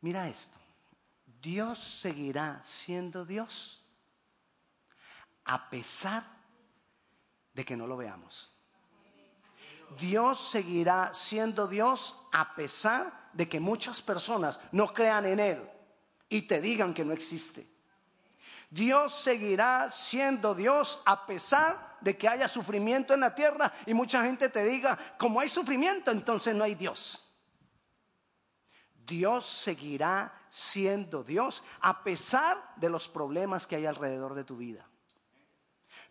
Mira esto. Dios seguirá siendo Dios a pesar de que no lo veamos. Dios seguirá siendo Dios a pesar de que muchas personas no crean en Él y te digan que no existe. Dios seguirá siendo Dios a pesar de que haya sufrimiento en la tierra y mucha gente te diga, como hay sufrimiento, entonces no hay Dios. Dios seguirá siendo Dios a pesar de los problemas que hay alrededor de tu vida.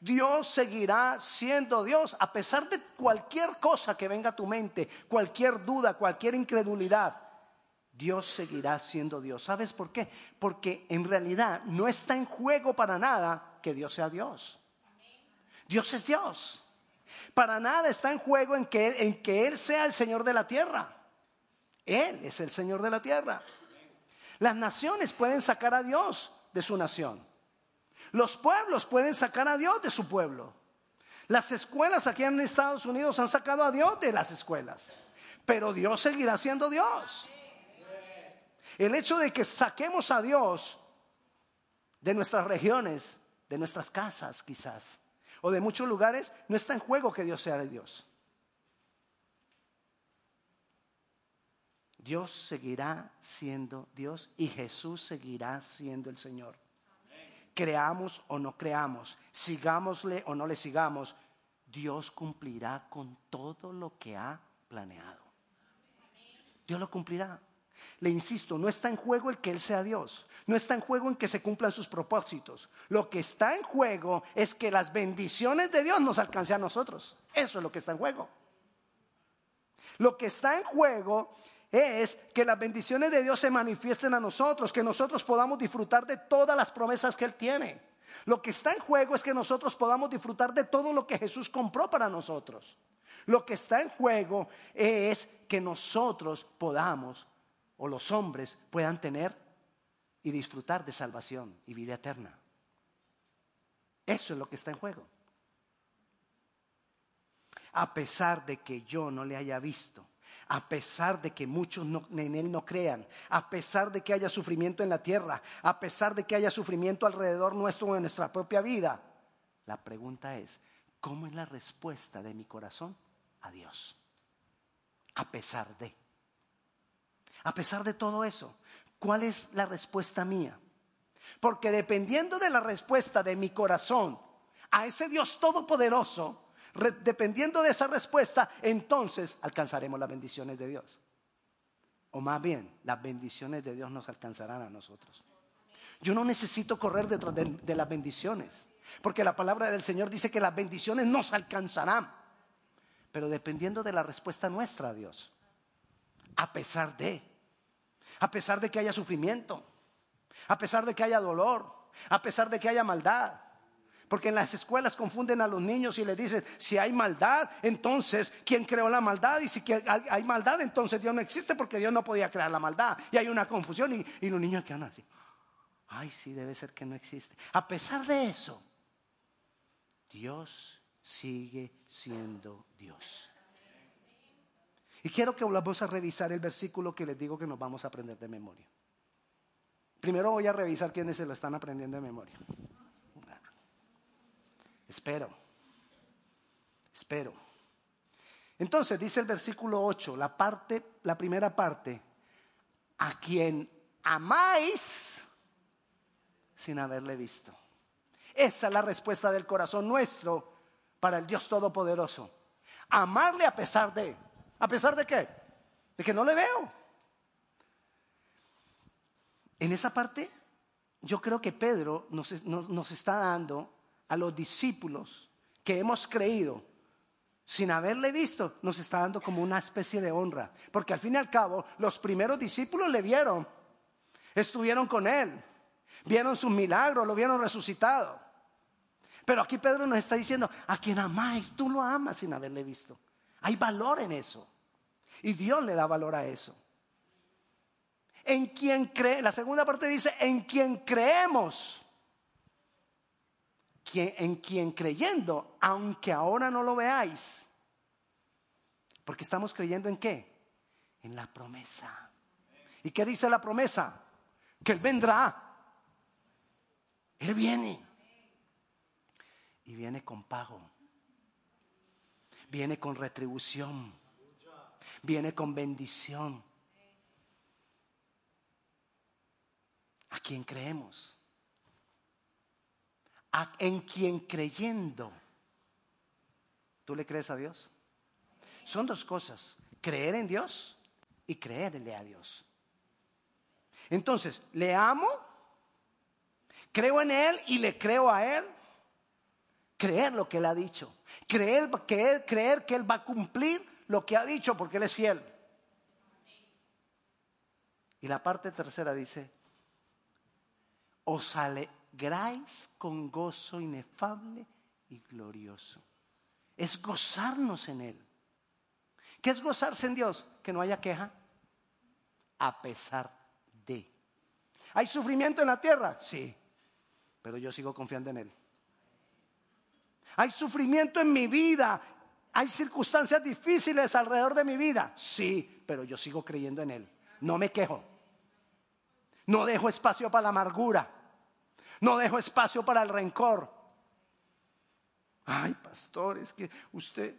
Dios seguirá siendo Dios a pesar de cualquier cosa que venga a tu mente, cualquier duda, cualquier incredulidad. Dios seguirá siendo Dios. ¿Sabes por qué? Porque en realidad no está en juego para nada que Dios sea Dios. Dios es Dios. Para nada está en juego en que, en que Él sea el Señor de la tierra. Él es el Señor de la tierra. Las naciones pueden sacar a Dios de su nación. Los pueblos pueden sacar a Dios de su pueblo. Las escuelas aquí en Estados Unidos han sacado a Dios de las escuelas. Pero Dios seguirá siendo Dios. El hecho de que saquemos a Dios de nuestras regiones, de nuestras casas quizás, o de muchos lugares, no está en juego que Dios sea de Dios. Dios seguirá siendo Dios y Jesús seguirá siendo el Señor. Creamos o no creamos, sigámosle o no le sigamos, Dios cumplirá con todo lo que ha planeado. Dios lo cumplirá. Le insisto, no está en juego el que Él sea Dios, no está en juego en que se cumplan sus propósitos. Lo que está en juego es que las bendiciones de Dios nos alcancen a nosotros. Eso es lo que está en juego. Lo que está en juego es que las bendiciones de Dios se manifiesten a nosotros, que nosotros podamos disfrutar de todas las promesas que Él tiene. Lo que está en juego es que nosotros podamos disfrutar de todo lo que Jesús compró para nosotros. Lo que está en juego es que nosotros podamos, o los hombres puedan tener y disfrutar de salvación y vida eterna. Eso es lo que está en juego. A pesar de que yo no le haya visto, a pesar de que muchos en Él no crean, a pesar de que haya sufrimiento en la tierra, a pesar de que haya sufrimiento alrededor nuestro en nuestra propia vida. La pregunta es, ¿cómo es la respuesta de mi corazón a Dios? A pesar de. A pesar de todo eso, ¿cuál es la respuesta mía? Porque dependiendo de la respuesta de mi corazón a ese Dios todopoderoso, dependiendo de esa respuesta, entonces alcanzaremos las bendiciones de Dios. O más bien, las bendiciones de Dios nos alcanzarán a nosotros. Yo no necesito correr detrás de, de las bendiciones, porque la palabra del Señor dice que las bendiciones nos alcanzarán. Pero dependiendo de la respuesta nuestra a Dios, a pesar de, a pesar de que haya sufrimiento, a pesar de que haya dolor, a pesar de que haya maldad, porque en las escuelas confunden a los niños y les dicen, si hay maldad, entonces, ¿quién creó la maldad? Y si hay maldad, entonces Dios no existe porque Dios no podía crear la maldad. Y hay una confusión y, los niños quedan así. Ay, sí, debe ser que no existe. A pesar de eso, Dios sigue siendo Dios. Y quiero que volvamos a revisar el versículo que les digo que nos vamos a aprender de memoria. Primero voy a revisar quiénes se lo están aprendiendo de memoria. Espero. Espero. Entonces dice el versículo 8, la parte, la primera parte, a quien amáis sin haberle visto. Esa es la respuesta del corazón nuestro para el Dios Todopoderoso. Amarle a pesar de. ¿A pesar de qué? De que no le veo. En esa parte, yo creo que Pedro nos, nos está dando a los discípulos que hemos creído sin haberle visto, nos está dando como una especie de honra. Porque al fin y al cabo, los primeros discípulos le vieron, estuvieron con él, vieron su milagro, lo vieron resucitado. Pero aquí Pedro nos está diciendo, a quien amáis, tú lo amas sin haberle visto. Hay valor en eso. Y Dios le da valor a eso. En quien cree, la segunda parte dice, en quien creemos en quien creyendo, aunque ahora no lo veáis, porque estamos creyendo en qué? En la promesa. ¿Y qué dice la promesa? Que Él vendrá. Él viene. Y viene con pago. Viene con retribución. Viene con bendición. ¿A quién creemos? ¿A, en quien creyendo. ¿Tú le crees a Dios? Son dos cosas, creer en Dios y creerle a Dios. Entonces, le amo, creo en Él y le creo a Él. Creer lo que Él ha dicho. Creer Él, creer que Él va a cumplir lo que ha dicho porque Él es fiel. Y la parte tercera dice, os alegráis con gozo inefable y glorioso. Es gozarnos en Él. ¿Qué es gozarse en Dios? Que no haya queja a pesar de. ¿Hay sufrimiento en la tierra? Sí, pero yo sigo confiando en Él. ¿Hay sufrimiento en mi vida? ¿Hay circunstancias difíciles alrededor de mi vida? Sí, pero yo sigo creyendo en Él. No me quejo. No dejo espacio para la amargura. No dejo espacio para el rencor. Ay, pastor, es que usted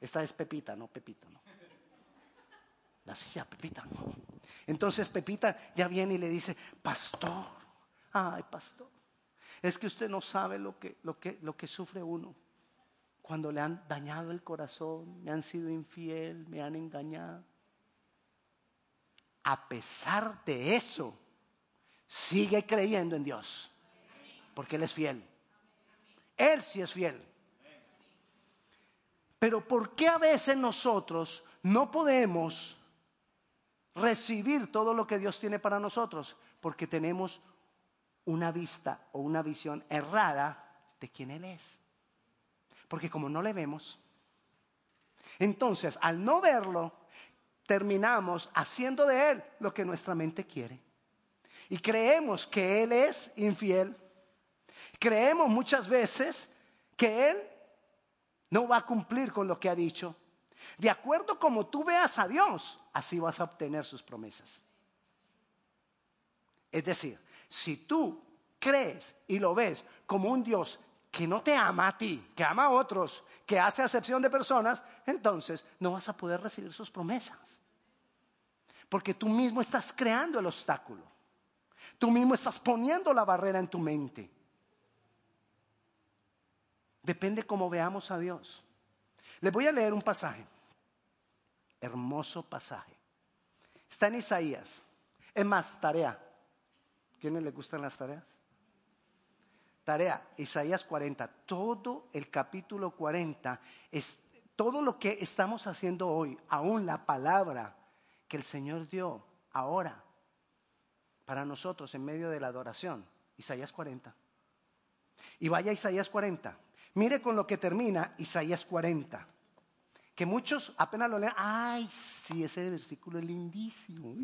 esta es Pepita, no Pepito, no. La silla Pepita, no. Entonces Pepita ya viene y le dice, pastor, ay, pastor, es que usted no sabe lo que, lo que, lo que sufre uno cuando le han dañado el corazón, me han sido infiel, me han engañado. A pesar de eso, sigue creyendo en Dios, porque Él es fiel. Él sí es fiel. Pero ¿por qué a veces nosotros no podemos recibir todo lo que Dios tiene para nosotros? Porque tenemos una vista o una visión errada de quién Él es. Porque como no le vemos, entonces al no verlo, terminamos haciendo de Él lo que nuestra mente quiere. Y creemos que Él es infiel. Creemos muchas veces que Él no va a cumplir con lo que ha dicho. De acuerdo como tú veas a Dios, así vas a obtener sus promesas. Es decir, si tú crees y lo ves como un Dios que no te ama a ti, que ama a otros, que hace acepción de personas, entonces no vas a poder recibir sus promesas. Porque tú mismo estás creando el obstáculo. Tú mismo estás poniendo la barrera en tu mente. Depende cómo veamos a Dios. Les voy a leer un pasaje. Hermoso pasaje. Está en Isaías. Es más, tarea. ¿Quiénes le gustan las tareas? Tarea, Isaías 40. Todo el capítulo 40 es todo lo que estamos haciendo hoy, aún la palabra que el Señor dio ahora para nosotros en medio de la adoración. Isaías 40. Y vaya Isaías 40. Mire con lo que termina Isaías 40. Que muchos apenas lo leen. Ay, sí, ese versículo es lindísimo.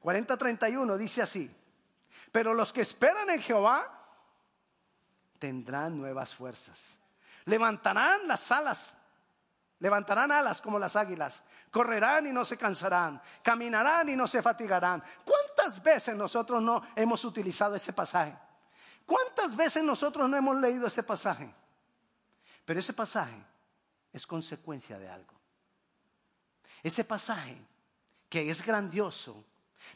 40-31 dice así. Pero los que esperan en Jehová tendrán nuevas fuerzas. Levantarán las alas. Levantarán alas como las águilas. Correrán y no se cansarán. Caminarán y no se fatigarán. ¿Cuántas veces nosotros no hemos utilizado ese pasaje? ¿Cuántas veces nosotros no hemos leído ese pasaje? Pero ese pasaje es consecuencia de algo. Ese pasaje que es grandioso.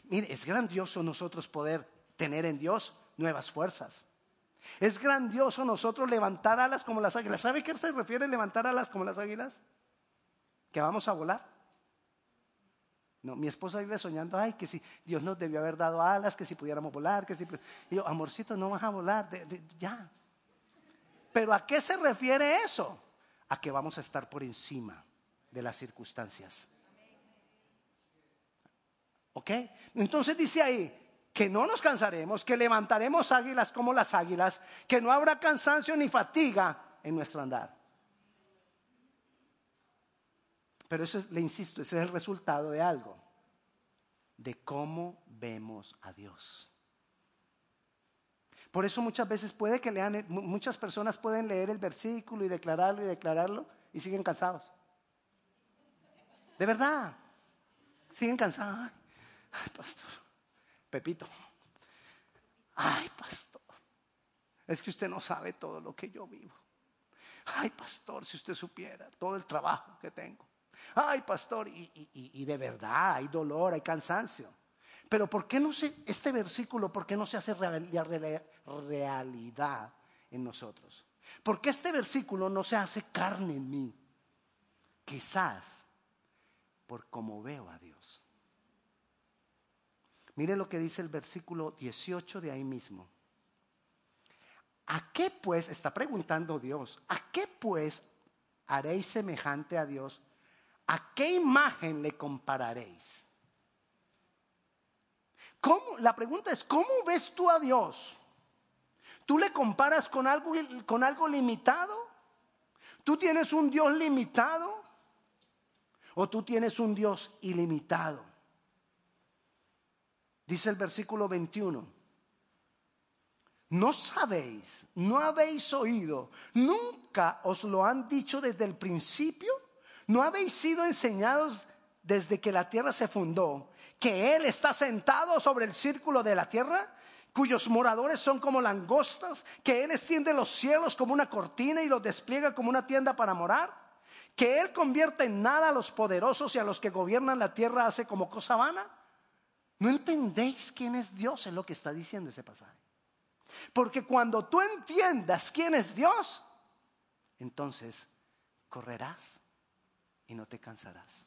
Mire, es grandioso nosotros poder tener en Dios nuevas fuerzas. Es grandioso nosotros levantar alas como las águilas. ¿Sabe qué se refiere levantar alas como las águilas? Que vamos a volar. No, mi esposa vive soñando, ay, que si Dios nos debió haber dado alas, que si pudiéramos volar, que si... Yo, amorcito, no vas a volar, ya. Pero ¿a qué se refiere eso? A que vamos a estar por encima de las circunstancias. ¿Ok? Entonces dice ahí que no nos cansaremos, que levantaremos águilas como las águilas, que no habrá cansancio ni fatiga en nuestro andar. Pero eso, le insisto, ese es el resultado de algo, de cómo vemos a Dios. Por eso muchas veces puede que lean, muchas personas pueden leer el versículo y declararlo y declararlo y siguen cansados. De verdad. siguen cansados. Ay, pastor, Pepito. Ay, pastor, es que usted no sabe todo lo que yo vivo. Ay, pastor, si usted supiera todo el trabajo que tengo. Ay, pastor, y, de verdad hay dolor, hay cansancio. Pero ¿por qué no se, este versículo, por qué no se hace realidad en nosotros? ¿Por qué este versículo no se hace carne en mí? Quizás por cómo veo a Dios. Mire lo que dice el versículo 18 de ahí mismo. ¿A qué pues, está preguntando Dios, ¿a qué pues haréis semejante a Dios? ¿A qué imagen le compararéis? ¿Cómo? La pregunta es, ¿cómo ves tú a Dios? ¿Tú le comparas con algo, con algo limitado? ¿Tú tienes un Dios limitado? ¿O tú tienes un Dios ilimitado? Dice el versículo 21. No sabéis, no habéis oído, nunca os lo han dicho desde el principio, no habéis sido enseñados desde que la tierra se fundó, que Él está sentado sobre el círculo de la tierra cuyos moradores son como langostas, que Él extiende los cielos como una cortina y los despliega como una tienda para morar, que Él convierte en nada a los poderosos y a los que gobiernan la tierra hace como cosa vana. ¿No entendéis quién es Dios? Es lo que está diciendo ese pasaje. Porque cuando tú entiendas quién es Dios, entonces correrás y no te cansarás.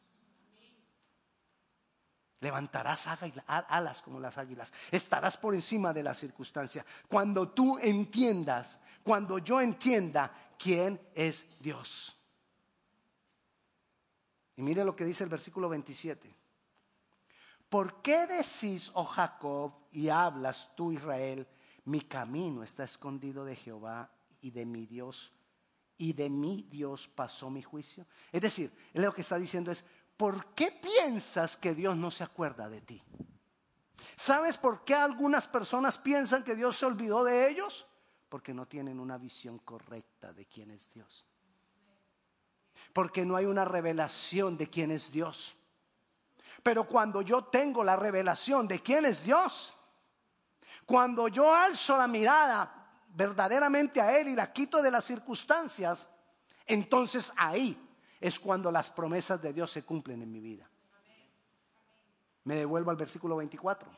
Levantarás alas como las águilas. Estarás por encima de la circunstancia. Cuando tú entiendas, cuando yo entienda quién es Dios. Y mire lo que dice el versículo 27. ¿Por qué decís, oh Jacob, y hablas tú, Israel, mi camino está escondido de Jehová y de mi Dios, y de mi Dios pasó mi juicio? Es decir, lo que está diciendo es, ¿por qué piensas que Dios no se acuerda de ti? ¿Sabes por qué algunas personas piensan que Dios se olvidó de ellos? Porque no tienen una visión correcta de quién es Dios. Porque no hay una revelación de quién es Dios. Pero cuando yo tengo la revelación de quién es Dios, cuando yo alzo la mirada verdaderamente a Él y la quito de las circunstancias, entonces ahí es cuando las promesas de Dios se cumplen en mi vida. Me devuelvo al versículo 24.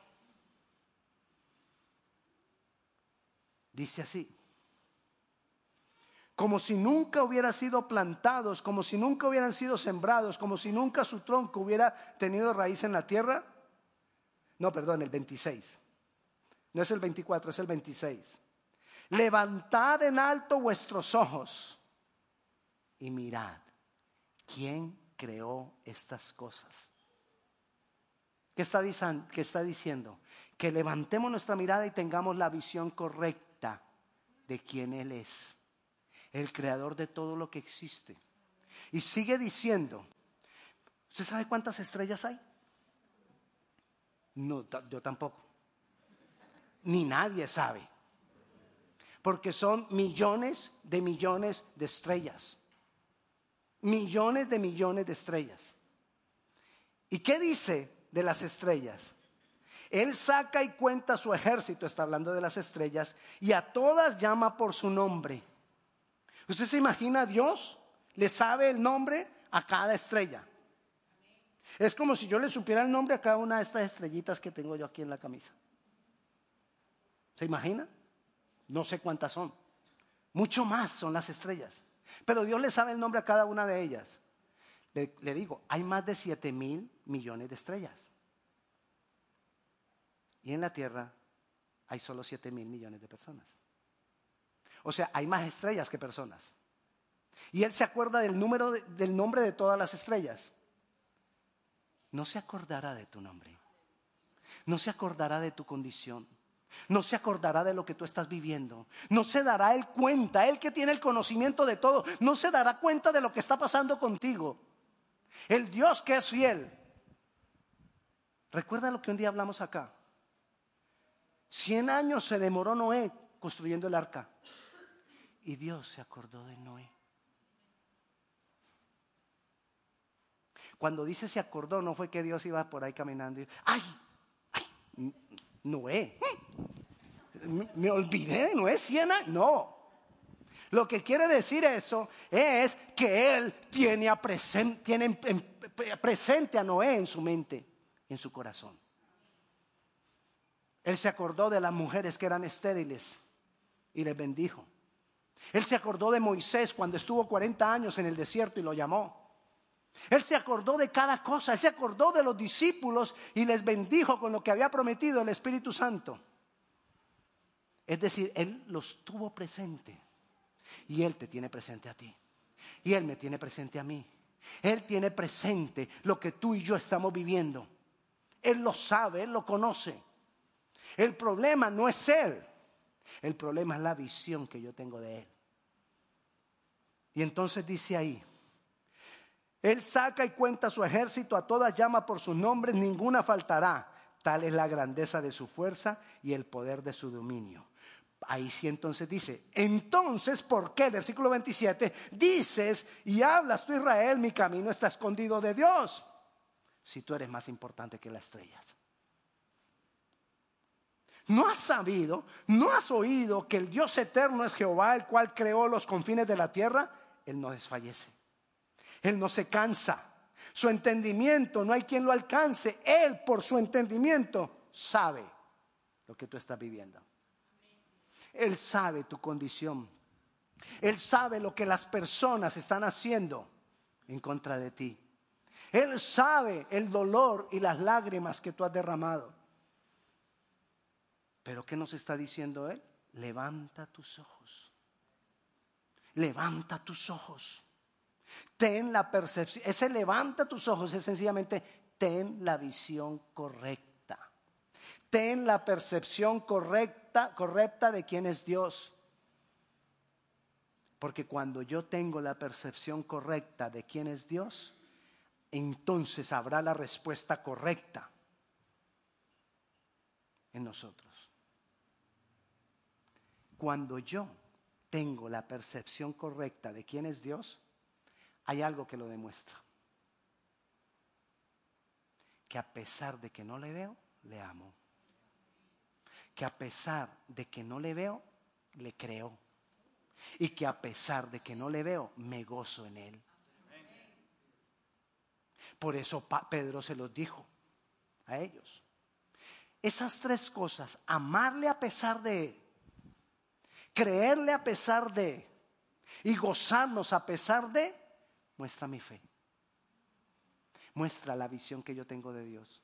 Dice así, como si nunca hubieran sido plantados, como si nunca hubieran sido sembrados, como si nunca su tronco hubiera tenido raíz en la tierra. No, perdón, el 26. No es el 24, es el 26. Levantad en alto vuestros ojos y mirad ¿quién creó estas cosas? ¿Qué está, diciendo? Que levantemos nuestra mirada y tengamos la visión correcta de quién Él es, el creador de todo lo que existe. Y sigue diciendo, ¿usted sabe cuántas estrellas hay? No, yo tampoco. Ni nadie sabe. Porque son millones de millones de estrellas millones de millones de estrellas. ¿Y qué dice de las estrellas? Él saca y cuenta su ejército, está hablando de las estrellas, y a todas llama por su nombre. ¿Usted se imagina Dios? Le sabe el nombre a cada estrella. Es como si yo le supiera el nombre a cada una de estas estrellitas que tengo yo aquí en la camisa. ¿Se imagina? No sé cuántas son. Mucho más son las estrellas. Pero Dios le sabe el nombre a cada una de ellas. Le, digo, hay más de 7 mil millones de estrellas. Y en la tierra hay solo 7 mil millones de personas. O sea, hay más estrellas que personas. Y Él se acuerda del, número del nombre de todas las estrellas. No se acordará de tu nombre. No se acordará de tu condición. No se acordará de lo que tú estás viviendo. No se dará él cuenta, él que tiene el conocimiento de todo, no se dará cuenta de lo que está pasando contigo. El Dios que es fiel. Recuerda lo que un día hablamos acá. Cien años se demoró Noé construyendo el arca. Y Dios se acordó de Noé. Cuando dice se acordó, no fue que Dios iba por ahí caminando y, ay, ay, Noé, me olvidé de Noé Siena. No. Lo que quiere decir eso es que él tiene, tiene presente a Noé en su mente, en su corazón. Él se acordó de las mujeres que eran estériles y les bendijo. Él se acordó de Moisés cuando estuvo 40 años en el desierto y lo llamó. Él se acordó de cada cosa, él se acordó de los discípulos y les bendijo con lo que había prometido el Espíritu Santo. Es decir, Él los tuvo presente y Él te tiene presente a ti. Y Él me tiene presente a mí. Él tiene presente lo que tú y yo estamos viviendo. Él lo sabe, Él lo conoce. El problema no es Él. El problema es la visión que yo tengo de Él. Y entonces dice ahí, Él saca y cuenta su ejército, a todas llama por sus nombres, ninguna faltará. Tal es la grandeza de su fuerza y el poder de su dominio. Ahí sí entonces dice, entonces, ¿por qué? Versículo 27, dices y hablas tú Israel, mi camino está escondido de Dios, si tú eres más importante que las estrellas. ¿No has sabido, no has oído que el Dios eterno es Jehová, el cual creó los confines de la tierra? Él no desfallece. Él no se cansa. Su entendimiento no hay quien lo alcance. Él por su entendimiento sabe lo que tú estás viviendo. Él sabe tu condición. Él sabe lo que las personas están haciendo en contra de ti. Él sabe el dolor y las lágrimas que tú has derramado. Pero ¿qué nos está diciendo Él? Levanta tus ojos. Levanta tus ojos. Ten la percepción. Ese levanta tus ojos es sencillamente ten la visión correcta. Ten la percepción correcta, correcta de quién es Dios. Porque cuando yo tengo la percepción correcta de quién es Dios, entonces habrá la respuesta correcta en nosotros. Cuando yo tengo la percepción correcta de quién es Dios, hay algo que lo demuestra. Que a pesar de que no le veo, le amo. Que a pesar de que no le veo, le creo. Y que a pesar de que no le veo, me gozo en él. Por eso Pedro se los dijo a ellos. Esas tres cosas, amarle a pesar de creerle a pesar de y gozarnos a pesar de, muestra mi fe. Muestra la visión que yo tengo de Dios.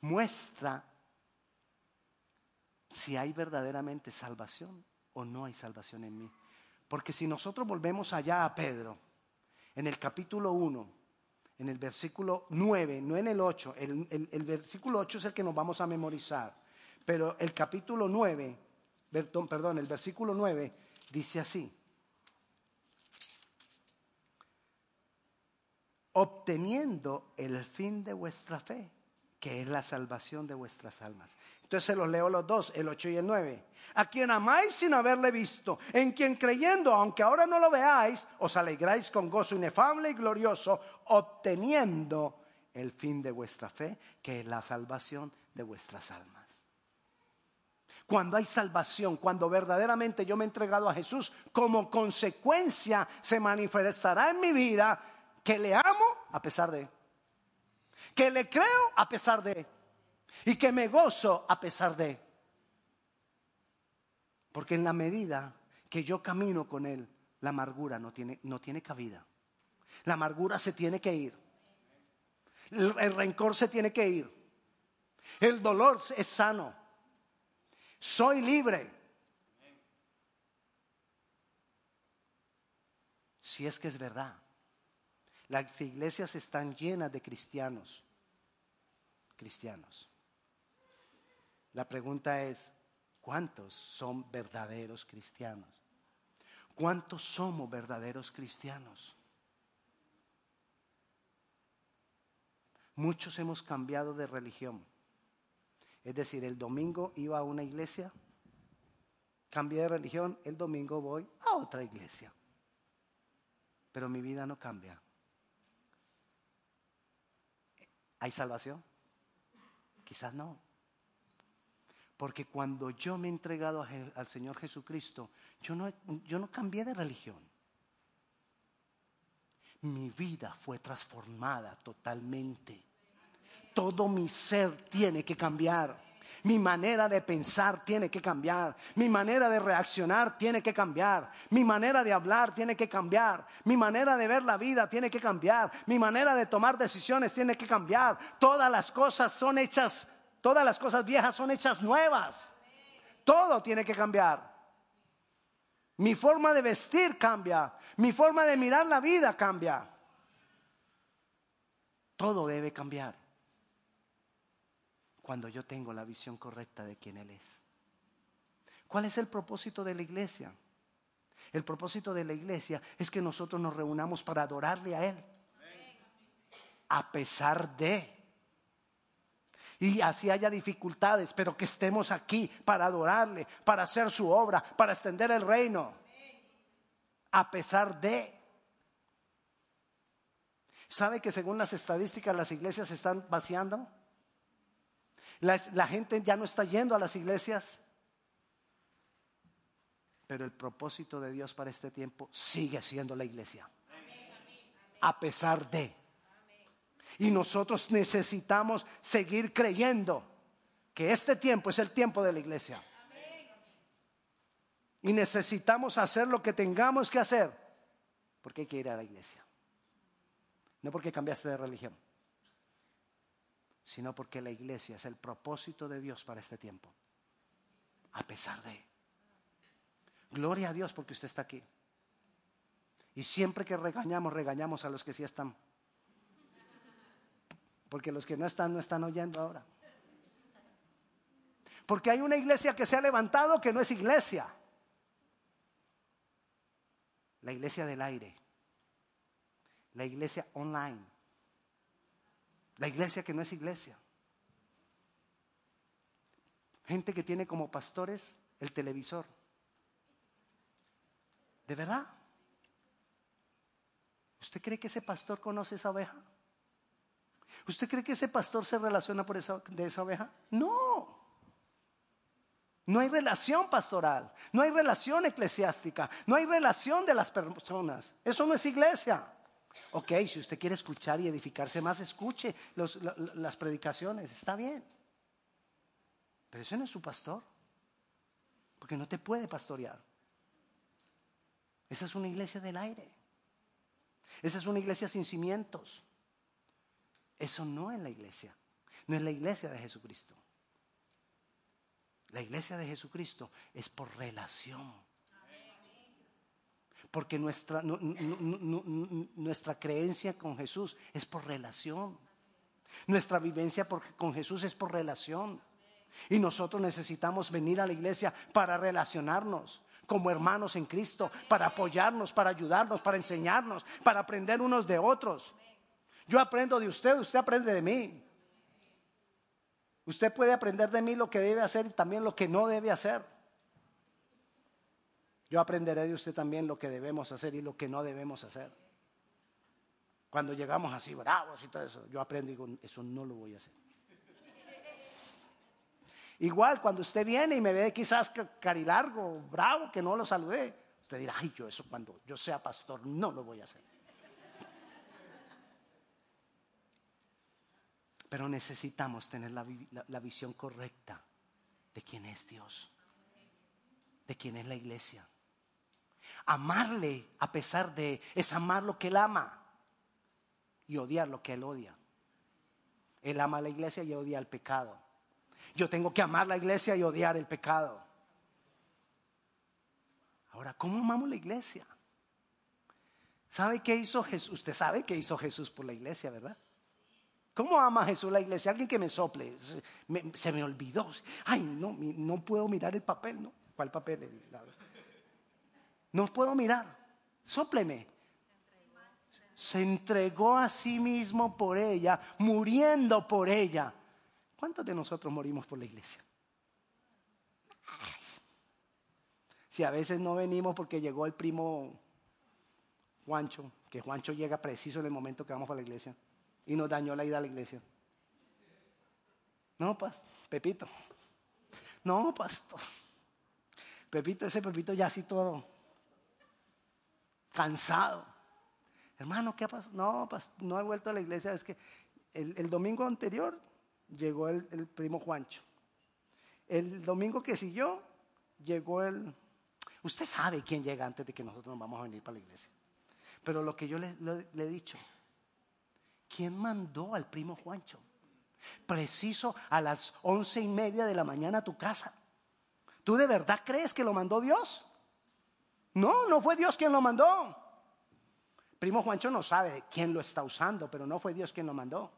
Muestra si hay verdaderamente salvación o no hay salvación en mí. Porque si nosotros volvemos allá a Pedro, en el capítulo 1, en el versículo 9, no en el 8, el, el versículo 8 es el que nos vamos a memorizar, pero el capítulo 9 perdón, el versículo 9 dice así. Obteniendo el fin de vuestra fe, que es la salvación de vuestras almas. Entonces se los leo los dos, el 8 y el 9. A quien amáis sin haberle visto, en quien creyendo, aunque ahora no lo veáis, os alegráis con gozo inefable y glorioso, obteniendo el fin de vuestra fe, que es la salvación de vuestras almas. Cuando hay salvación, cuando verdaderamente yo me he entregado a Jesús, como consecuencia se manifestará en mi vida que le a pesar de, que le creo a pesar de, y que me gozo a pesar de. Porque en la medida que yo camino con Él, la amargura no tiene, no tiene cabida. La amargura se tiene que ir. el rencor se tiene que ir. El dolor es sano soy libre. Si es que es verdad. Las iglesias están llenas de cristianos. Cristianos. La pregunta es, ¿cuántos son verdaderos cristianos? ¿Cuántos somos verdaderos cristianos? Muchos hemos cambiado de religión. Es decir, el domingo iba a una iglesia, cambié de religión, el domingo voy a otra iglesia. Pero mi vida no cambia. ¿Hay salvación? Quizás no. Porque cuando yo me he entregado al Señor Jesucristo, yo no, yo no cambié de religión. Mi vida fue transformada totalmente. Todo mi ser tiene que cambiar. Mi manera de pensar tiene que cambiar. Mi manera de reaccionar tiene que cambiar. Mi manera de hablar tiene que cambiar. Mi manera de ver la vida tiene que cambiar. Mi manera de tomar decisiones tiene que cambiar. Todas las cosas son hechas, todas las cosas viejas son hechas nuevas. Todo tiene que cambiar. Mi forma de vestir cambia. Mi forma de mirar la vida cambia. Todo debe cambiar cuando yo tengo la visión correcta de quién Él es. ¿Cuál es el propósito de la iglesia? El propósito de la iglesia es que nosotros nos reunamos para adorarle a Él. A pesar de. Y así haya dificultades, pero que estemos aquí para adorarle, para hacer su obra, para extender el reino. A pesar de. ¿Sabe que según las estadísticas las iglesias se están vaciando? La, gente ya no está yendo a las iglesias. Pero el propósito de Dios para este tiempo sigue siendo la iglesia. A pesar de. Y nosotros necesitamos seguir creyendo que este tiempo es el tiempo de la iglesia. Y necesitamos hacer lo que tengamos que hacer. Porque hay que ir a la iglesia. No porque cambiaste de religión sino porque la iglesia es el propósito de Dios para este tiempo. A pesar de. Gloria a Dios porque usted está aquí. Y siempre que regañamos, regañamos a los que sí están. Porque los que no están, no están oyendo ahora. Porque hay una iglesia que se ha levantado que no es iglesia. La iglesia del aire. La iglesia online. La iglesia que no es iglesia. Gente que tiene como pastores el televisor. ¿De verdad? ¿Usted cree que ese pastor conoce esa oveja? ¿Usted cree que ese pastor se relaciona por esa, de esa oveja? No. No hay relación pastoral, no hay relación eclesiástica, no hay relación de las personas. Eso no es iglesia. Ok, si usted quiere escuchar y edificarse más, escuche las predicaciones, está bien. Pero ese no es su pastor, porque no te puede pastorear. Esa es una iglesia del aire. Esa es una iglesia sin cimientos. Eso no es la iglesia. No es la iglesia de Jesucristo. La iglesia de Jesucristo es por relación porque nuestra, nuestra creencia con Jesús es por relación. Nuestra vivencia con Jesús es por relación. Y nosotros necesitamos venir a la iglesia para relacionarnos como hermanos en Cristo, para apoyarnos, para ayudarnos, para enseñarnos, para aprender unos de otros. Yo aprendo de usted, usted aprende de mí. Usted puede aprender de mí lo que debe hacer y también lo que no debe hacer. Yo aprenderé de usted también lo que debemos hacer y lo que no debemos hacer. Cuando llegamos así bravos y todo eso, yo aprendo y digo, eso no lo voy a hacer. Igual cuando usted viene y me ve quizás carilargo, bravo, que no lo saludé, usted dirá, ay, yo eso cuando yo sea pastor no lo voy a hacer. Pero necesitamos tener la, la visión correcta de quién es Dios, de quién es la iglesia. Amarle a pesar de es amar lo que Él ama y odiar lo que Él odia. Él ama a la iglesia y odia el pecado. Yo tengo que amar la iglesia y odiar el pecado. Ahora, ¿cómo amamos la iglesia? ¿Sabe qué hizo Jesús? Usted sabe qué hizo Jesús por la iglesia, ¿verdad? ¿Cómo ama Jesús la iglesia? Alguien que me sople. se me olvidó. Ay, no, no puedo mirar el papel, ¿no? ¿Cuál papel? No puedo mirar. Sópleme. Se entregó a sí mismo por ella, muriendo por ella. ¿Cuántos de nosotros morimos por la iglesia? Si a veces no venimos porque llegó el primo Juancho, que Juancho llega preciso en el momento que vamos a la iglesia y nos dañó la ida a la iglesia. No, pas, Pepito. No, pastor. Pepito, ese Pepito ya así todo cansado. Hermano, ¿qué ha pasado? No, no he vuelto a la iglesia. Es que el, domingo anterior llegó el, primo Juancho. El domingo que siguió llegó el... Usted sabe quién llega antes de que nosotros nos vamos a venir para la iglesia. Pero lo que yo le, he dicho, ¿quién mandó al primo Juancho? Preciso a las once y media de la mañana a tu casa. ¿Tú de verdad crees que lo mandó Dios? No, no fue Dios quien lo mandó. Primo Juancho no sabe quién lo está usando, pero no fue Dios quien lo mandó.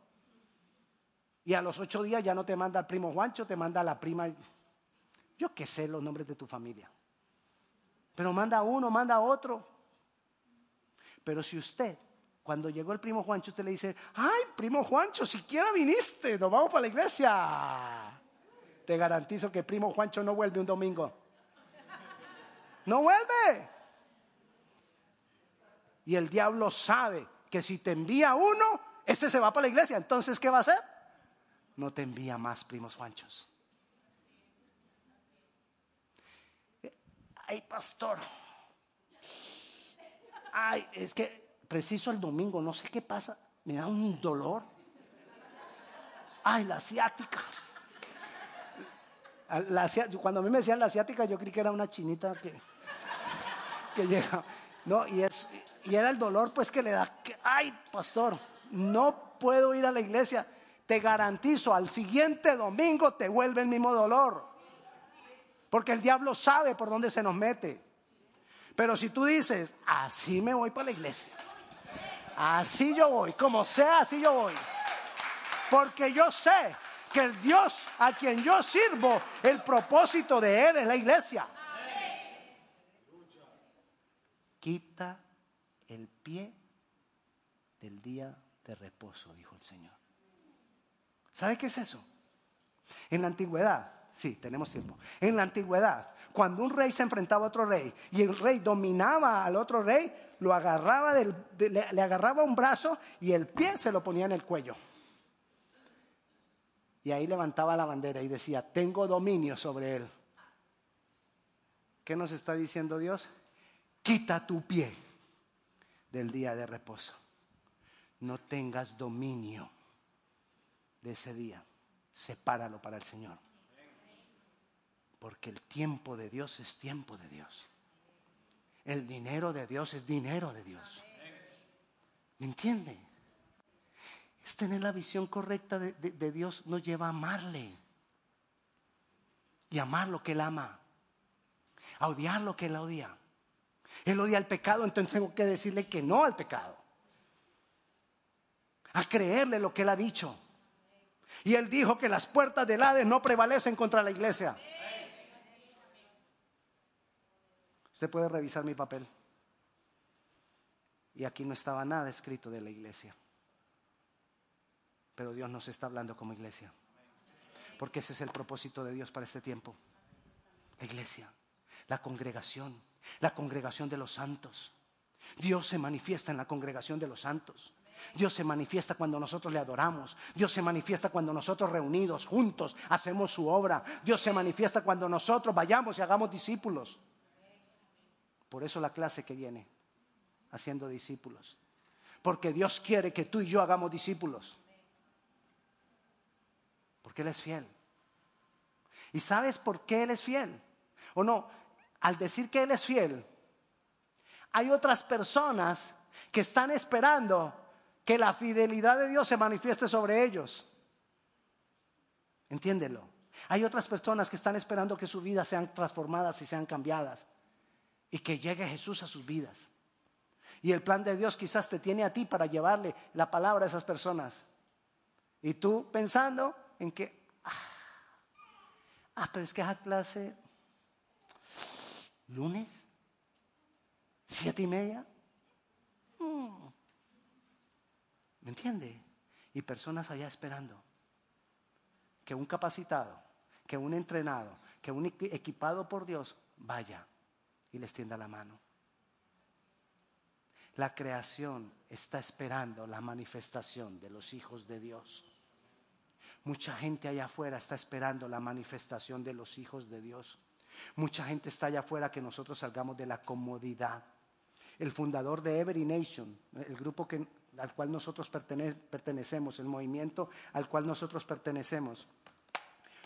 Y a los ocho días ya no te manda al primo Juancho, te manda la prima. Yo qué sé los nombres de tu familia. Pero manda uno, manda otro. Pero si usted, cuando llegó el primo Juancho, usted le dice, ay, primo Juancho, siquiera viniste, nos vamos para la iglesia. Te garantizo que primo Juancho no vuelve un domingo. No vuelve. Y el diablo sabe que si te envía uno, ese se va para la iglesia. Entonces, ¿qué va a hacer? No te envía más primos Juanchos. Ay, pastor, ay, es que preciso el domingo, no sé qué pasa, me da un dolor. Ay, la asiática. cuando a mí me decían la asiática, yo creí que era una chinita que, que llega. No, y, es, y era el dolor pues que le da. ay, pastor, no puedo ir a la iglesia. Te garantizo, al siguiente domingo te vuelve el mismo dolor. Porque el diablo sabe por dónde se nos mete. Pero si tú dices, así me voy para la iglesia. Así yo voy, como sea, así yo voy. Porque yo sé que el Dios a quien yo sirvo, el propósito de Él es la iglesia. Quita el pie del día de reposo, dijo el Señor. ¿Sabe qué es eso? En la antigüedad, sí, tenemos tiempo. En la antigüedad, cuando un rey se enfrentaba a otro rey y el rey dominaba al otro rey, lo agarraba del, le, le agarraba un brazo y el pie se lo ponía en el cuello. Y ahí levantaba la bandera y decía, tengo dominio sobre él. ¿Qué nos está diciendo Dios? Quita tu pie del día de reposo. No tengas dominio de ese día. Sepáralo para el Señor. Porque el tiempo de Dios es tiempo de Dios. El dinero de Dios es dinero de Dios. ¿Me entiende? Es tener la visión correcta de, Dios nos lleva a amarle. Y amar lo que Él ama. A odiar lo que Él odia. Él odia el pecado, entonces tengo que decirle que no al pecado. A creerle lo que Él ha dicho. Y Él dijo que las puertas del Hades no prevalecen contra la iglesia. Usted puede revisar mi papel. Y aquí no estaba nada escrito de la iglesia. Pero Dios nos está hablando como iglesia. Porque ese es el propósito de Dios para este tiempo. La iglesia, la congregación, la congregación de los santos. Dios se manifiesta en la congregación de los santos. Dios se manifiesta cuando nosotros le adoramos. Dios se manifiesta cuando nosotros reunidos, juntos, hacemos su obra. Dios se manifiesta cuando nosotros vayamos y hagamos discípulos. Por eso la clase que viene, haciendo discípulos. Porque Dios quiere que tú y yo hagamos discípulos. Porque Él es fiel. ¿Y sabes por qué Él es fiel? ¿O no? Al decir que Él es fiel, hay otras personas que están esperando que la fidelidad de Dios se manifieste sobre ellos. Entiéndelo. Hay otras personas que están esperando que sus vidas sean transformadas y sean cambiadas y que llegue Jesús a sus vidas. Y el plan de Dios quizás te tiene a ti para llevarle la palabra a esas personas. Y tú pensando en que, ah, ah pero es que esa clase, lunes, siete y media. Mm. ¿Me entiende? Y personas allá esperando que un capacitado, que un entrenado, que un equipado por Dios vaya y les tienda la mano. La creación está esperando la manifestación de los hijos de Dios. Mucha gente allá afuera está esperando la manifestación de los hijos de Dios. Mucha gente está allá afuera que nosotros salgamos de la comodidad. El fundador de Every Nation, el grupo al cual nosotros pertenecemos, el movimiento al cual nosotros pertenecemos,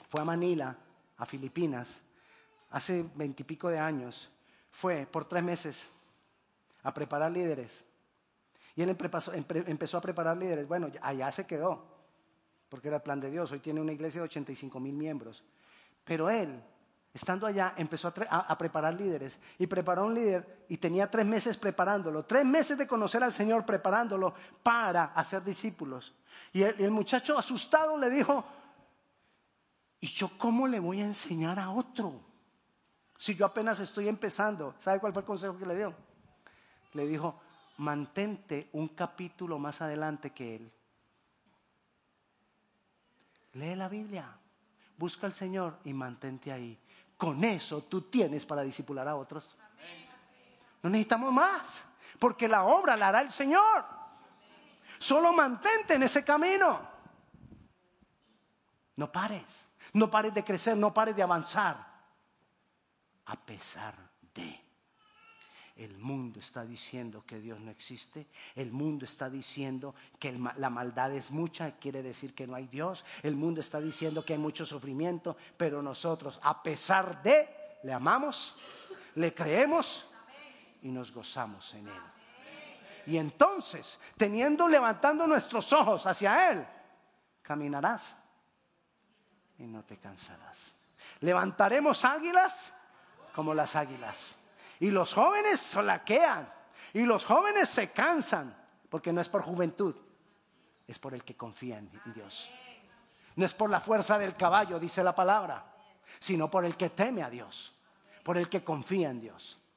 fue a Manila, a Filipinas, hace veintipico de años. Fue por tres meses a preparar líderes. Y él empezó a preparar líderes. Bueno, allá se quedó, porque era el plan de Dios. Hoy tiene una iglesia de 85 mil miembros. Pero él Estando allá, empezó a, preparar líderes y preparó un líder y tenía tres meses preparándolo, tres meses de conocer al Señor preparándolo para hacer discípulos. Y el, muchacho asustado le dijo, ¿y yo cómo le voy a enseñar a otro? Si yo apenas estoy empezando, ¿sabe cuál fue el consejo que le dio? Le dijo, mantente un capítulo más adelante que él. Lee la Biblia, busca al Señor y mantente ahí. Con eso tú tienes para disipular a otros. No necesitamos más, porque la obra la hará el Señor. Solo mantente en ese camino. No pares, no pares de crecer, no pares de avanzar. A pesar de... El mundo está diciendo que Dios no existe. El mundo está diciendo que la maldad es mucha, quiere decir que no hay Dios. El mundo está diciendo que hay mucho sufrimiento, pero nosotros, a pesar de, le amamos, le creemos y nos gozamos en Él. Y entonces, teniendo, levantando nuestros ojos hacia Él, caminarás y no te cansarás. Levantaremos águilas como las águilas. Y los jóvenes solaquean. Y los jóvenes se cansan. Porque no es por juventud. Es por el que confía en Dios. No es por la fuerza del caballo, dice la palabra. Sino por el que teme a Dios. Por el que confía en Dios.